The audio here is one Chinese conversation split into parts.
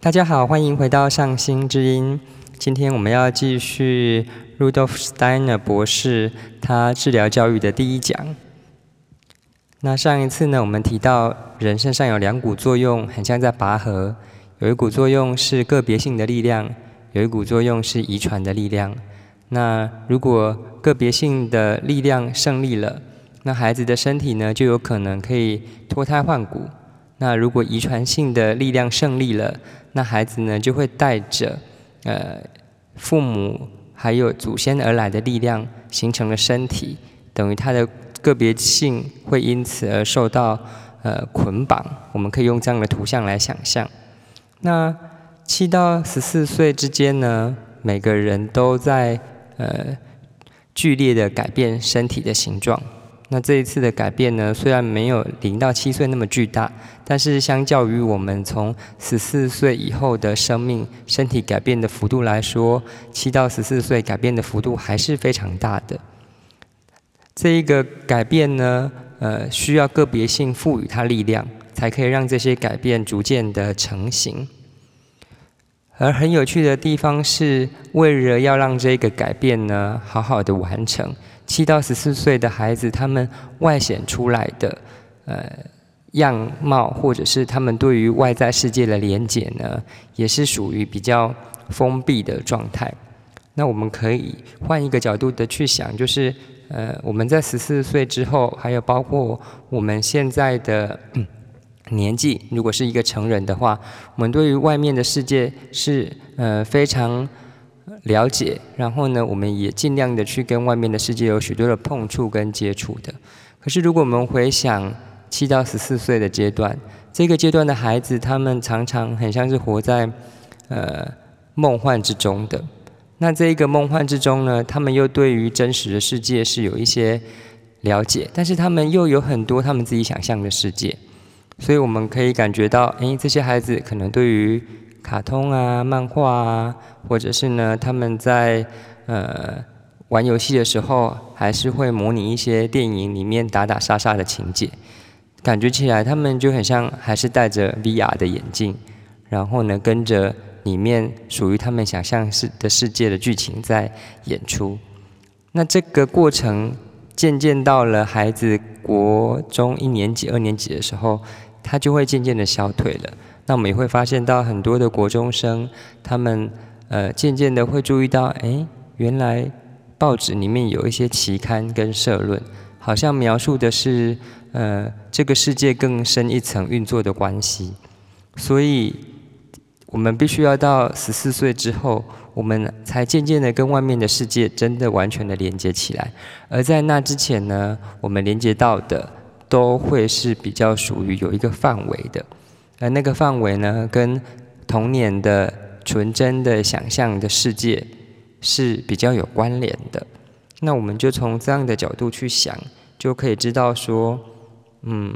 大家好，欢迎回到上星之音。今天我们要继续 Rudolf Steiner 博士他治疗教育的第一讲。那上一次呢，我们提到人身上有两股作用，很像在拔河。有一股作用是个别性的力量，有一股作用是遗传的力量。那如果个别性的力量胜利了，那孩子的身体呢就有可能可以脱胎换骨。那如果遗传性的力量胜利了，那孩子呢就会带着呃父母还有祖先而来的力量形成了身体，等于他的个别性会因此而受到呃捆绑。我们可以用这样的图像来想象。那七到十四岁之间呢，每个人都在呃剧烈的改变身体的形状。那这一次的改变呢，虽然没有零到七岁那么巨大，但是相较于我们从十四岁以后的生命身体改变的幅度来说，七到十四岁改变的幅度还是非常大的。这一个改变呢，呃，需要个别性赋予它力量，才可以让这些改变逐渐的成型。而很有趣的地方是，为了要让这个改变呢，好好的完成。七到十四岁的孩子，他们外显出来的呃样貌，或者是他们对于外在世界的连结呢，也是属于比较封闭的状态。那我们可以换一个角度的去想，就是呃我们在十四岁之后，还有包括我们现在的年纪，如果是一个成人的话，我们对于外面的世界是呃非常。了解，然后呢，我们也尽量的去跟外面的世界有许多的碰触跟接触的。可是，如果我们回想七到十四岁的阶段，这个阶段的孩子，他们常常很像是活在呃梦幻之中的。那这一个梦幻之中呢，他们又对于真实的世界是有一些了解，但是他们又有很多他们自己想象的世界。所以我们可以感觉到，诶，这些孩子可能对于卡通啊、漫画啊，或者是呢，他们在呃玩游戏的时候，还是会模拟一些电影里面打打杀杀的情节，感觉起来他们就很像还是戴着 VR 的眼镜，然后呢跟着里面属于他们想象世的世界的剧情在演出。那这个过程渐渐到了孩子国中一年级、二年级的时候，他就会渐渐的消退了。那我们也会发现到很多的国中生，他们呃渐渐的会注意到，哎，原来报纸里面有一些期刊跟社论，好像描述的是呃这个世界更深一层运作的关系。所以，我们必须要到十四岁之后，我们才渐渐的跟外面的世界真的完全的连接起来。而在那之前呢，我们连接到的都会是比较属于有一个范围的。而那个范围呢，跟童年的纯真的想象的世界是比较有关联的。那我们就从这样的角度去想，就可以知道说，嗯，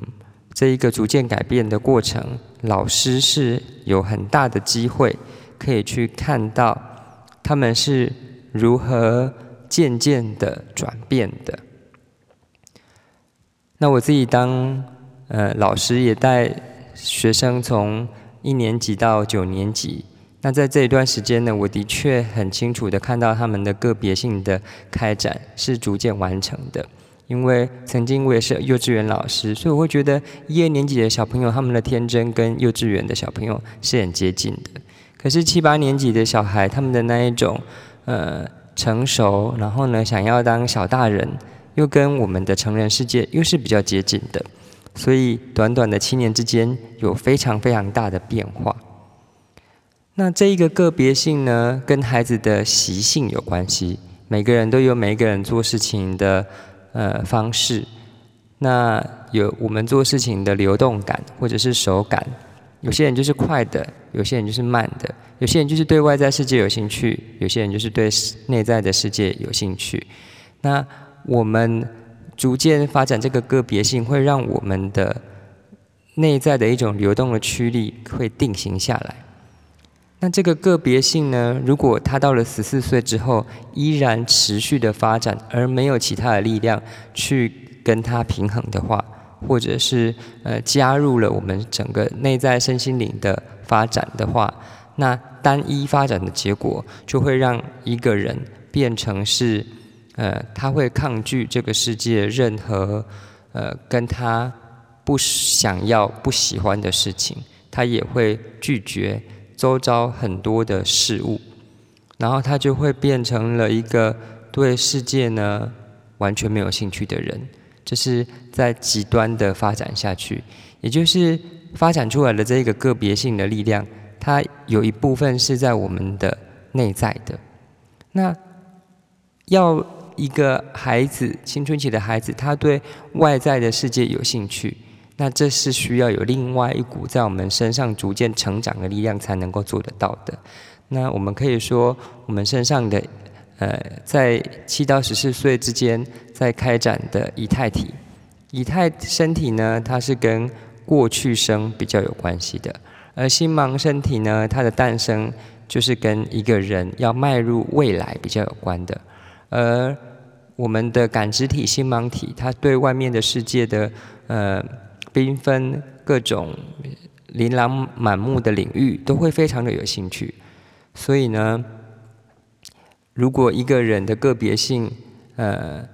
这一个逐渐改变的过程，老师是有很大的机会可以去看到他们是如何渐渐的转变的。那我自己当呃老师也带。学生从一年级到九年级，那在这一段时间呢，我的确很清楚的看到他们的个别性的开展是逐渐完成的。因为曾经我也是幼稚园老师，所以我会觉得一二年级的小朋友他们的天真跟幼稚园的小朋友是很接近的。可是七八年级的小孩，他们的那一种呃成熟，然后呢想要当小大人，又跟我们的成人世界又是比较接近的。所以，短短的七年之间，有非常非常大的变化。那这一个个别性呢，跟孩子的习性有关系。每个人都有每个人做事情的呃方式。那有我们做事情的流动感，或者是手感。有些人就是快的，有些人就是慢的。有些人就是对外在世界有兴趣，有些人就是对内在的世界有兴趣。那我们。逐渐发展这个个别性，会让我们的内在的一种流动的驱力会定型下来。那这个个别性呢，如果他到了十四岁之后依然持续的发展，而没有其他的力量去跟他平衡的话，或者是呃加入了我们整个内在身心灵的发展的话，那单一发展的结果就会让一个人变成是呃他会抗拒这个世界任何呃跟他不想要不喜欢的事情，他也会拒绝周遭很多的事物，然后他就会变成了一个对世界呢完全没有兴趣的人。就是在极端的发展下去，也就是发展出来的这个个别性的力量，它有一部分是在我们的内在的。那要一个孩子青春期的孩子，他对外在的世界有兴趣，那这是需要有另外一股在我们身上逐渐成长的力量才能够做得到的。那我们可以说，我们身上的。呃，在七到十四岁之间，在开展的以太体，以太身体呢，它是跟过去生比较有关系的；而星芒身体呢，它的诞生就是跟一个人要迈入未来比较有关的。而我们的感知体星芒体，它对外面的世界的呃缤纷各种琳琅满目的领域，都会非常的有兴趣。所以呢。如果一个人的个别性，呃，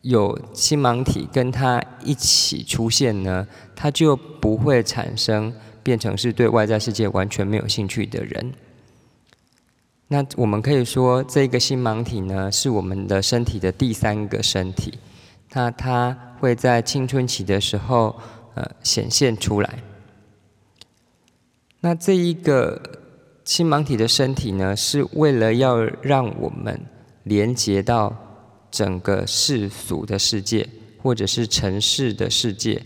有星芒体跟他一起出现呢，他就不会产生变成是对外在世界完全没有兴趣的人。那我们可以说，这个星芒体呢，是我们的身体的第三个身体。那它会在青春期的时候，呃，显现出来。那这一个。星芒体的身体呢，是为了要让我们连接到整个世俗的世界，或者是城市的世界。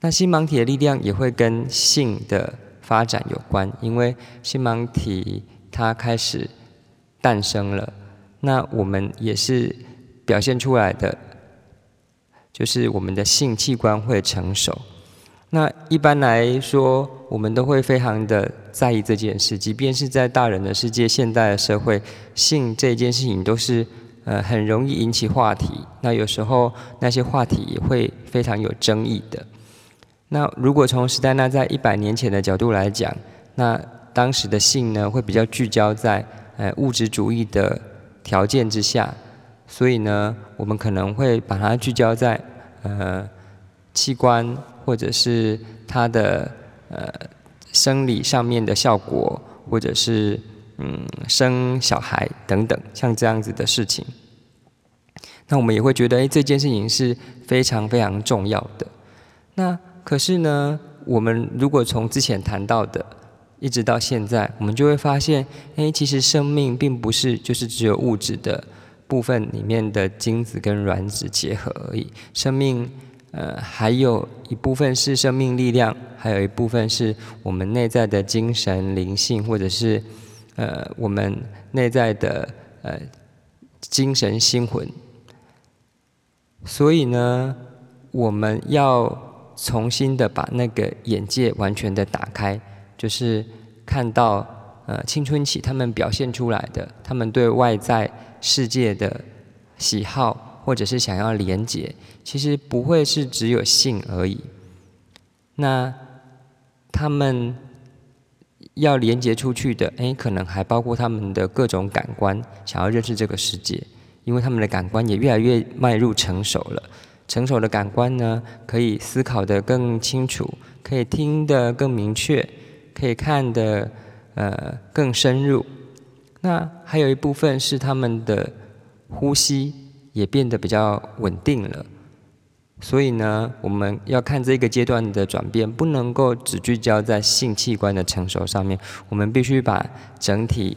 那星芒体的力量也会跟性的发展有关，因为星芒体它开始诞生了，那我们也是表现出来的，就是我们的性器官会成熟。那一般来说，我们都会非常的在意这件事，即便是在大人的世界、现代的社会，性这件事情都是呃很容易引起话题。那有时候那些话题也会非常有争议的。那如果从史丹纳在一百年前的角度来讲，那当时的性呢，会比较聚焦在呃物质主义的条件之下，所以呢，我们可能会把它聚焦在呃器官。或者是他的呃生理上面的效果，或者是嗯生小孩等等，像这样子的事情，那我们也会觉得，哎，这件事情是非常非常重要的。那可是呢，我们如果从之前谈到的，一直到现在，我们就会发现，哎，其实生命并不是就是只有物质的部分里面的精子跟卵子结合而已，生命。呃，还有一部分是生命力量，还有一部分是我们内在的精神灵性，或者是呃我们内在的呃精神心魂。所以呢，我们要重新的把那个眼界完全的打开，就是看到呃青春期他们表现出来的，他们对外在世界的喜好。或者是想要连接，其实不会是只有性而已。那他们要连接出去的，哎，可能还包括他们的各种感官，想要认识这个世界。因为他们的感官也越来越迈入成熟了。成熟的感官呢，可以思考的更清楚，可以听得更明确，可以看的呃更深入。那还有一部分是他们的呼吸。也变得比较稳定了，所以呢，我们要看这个阶段的转变，不能够只聚焦在性器官的成熟上面，我们必须把整体，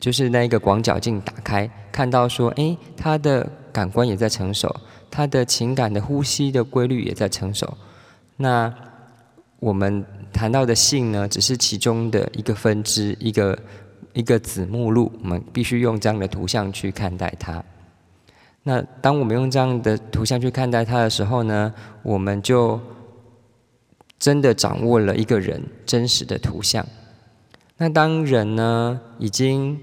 就是那一个广角镜打开，看到说，哎，他的感官也在成熟，他的情感的呼吸的规律也在成熟。那我们谈到的性呢，只是其中的一个分支，一个一个子目录，我们必须用这样的图像去看待它。那当我们用这样的图像去看待它的时候呢，我们就真的掌握了一个人真实的图像。那当人呢已经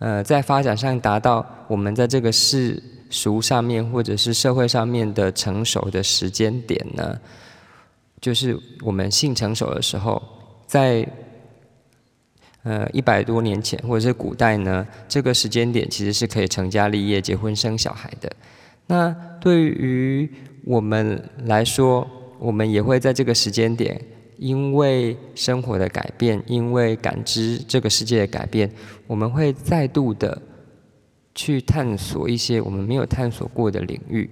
呃在发展上达到我们在这个世俗上面或者是社会上面的成熟的时间点呢？就是我们性成熟的时候，在呃一百多年前或者是古代呢，这个时间点其实是可以成家立业、结婚生小孩的。那对于我们来说，我们也会在这个时间点，因为生活的改变，因为感知这个世界的改变，我们会再度的去探索一些我们没有探索过的领域。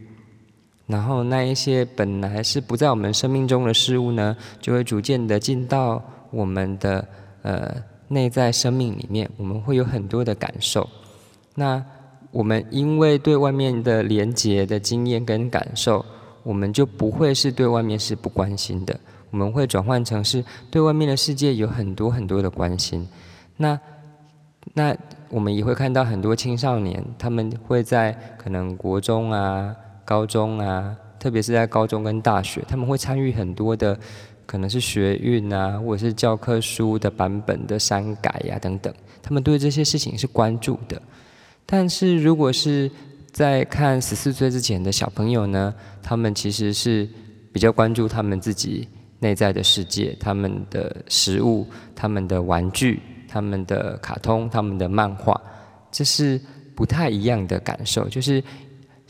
然后那一些本来是不在我们生命中的事物呢，就会逐渐的进到我们的呃内在生命里面，我们会有很多的感受。那我们因为对外面的连接的经验跟感受，我们就不会是对外面是不关心的，我们会转换成是对外面的世界有很多很多的关心。那那我们也会看到很多青少年，他们会在可能国中啊、高中啊，特别是在高中跟大学，他们会参与很多的可能是学运啊，或者是教科书的版本的删改呀等等，他们对这些事情是关注的。但是如果是在看十四岁之前的小朋友呢，他们其实是比较关注他们自己内在的世界，他们的食物、他们的玩具、他们的卡通、他们的漫画，这是不太一样的感受。就是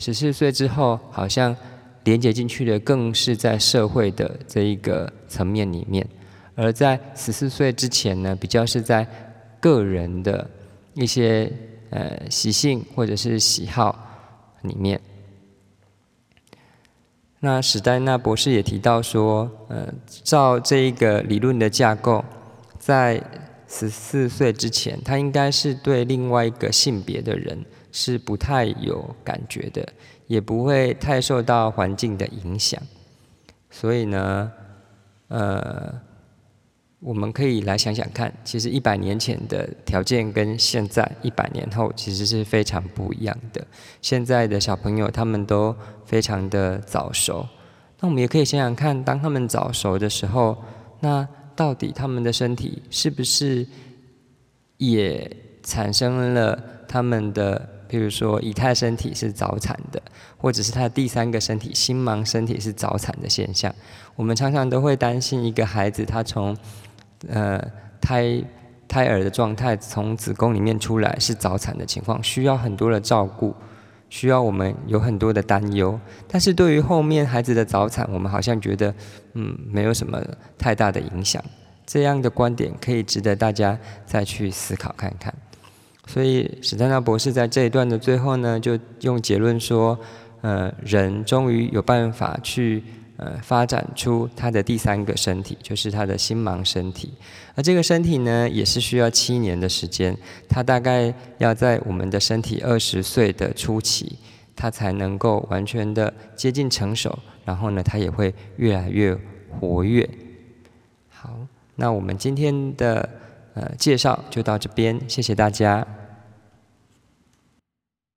十四岁之后，好像连接进去的更是在社会的这一个层面里面，而在十四岁之前呢，比较是在个人的一些。呃，习性或者是喜好里面，那史丹纳博士也提到说，呃，照这一个理论的架构，在十四岁之前，他应该是对另外一个性别的人是不太有感觉的，也不会太受到环境的影响，所以呢，呃。我们可以来想想看，其实一百年前的条件跟现在一百年后其实是非常不一样的。现在的小朋友他们都非常的早熟，那我们也可以想想看，当他们早熟的时候，那到底他们的身体是不是也产生了他们的，比如说以太身体是早产的，或者是他的第三个身体心盲身体是早产的现象？我们常常都会担心一个孩子他从呃，胎胎儿的状态从子宫里面出来是早产的情况，需要很多的照顾，需要我们有很多的担忧。但是对于后面孩子的早产，我们好像觉得嗯没有什么太大的影响。这样的观点可以值得大家再去思考看看。所以史丹纳博士在这一段的最后呢，就用结论说，呃，人终于有办法去。呃，发展出他的第三个身体，就是他的心盲身体。而这个身体呢，也是需要七年的时间。他大概要在我们的身体二十岁的初期，他才能够完全的接近成熟。然后呢，他也会越来越活跃。好，那我们今天的呃介绍就到这边，谢谢大家。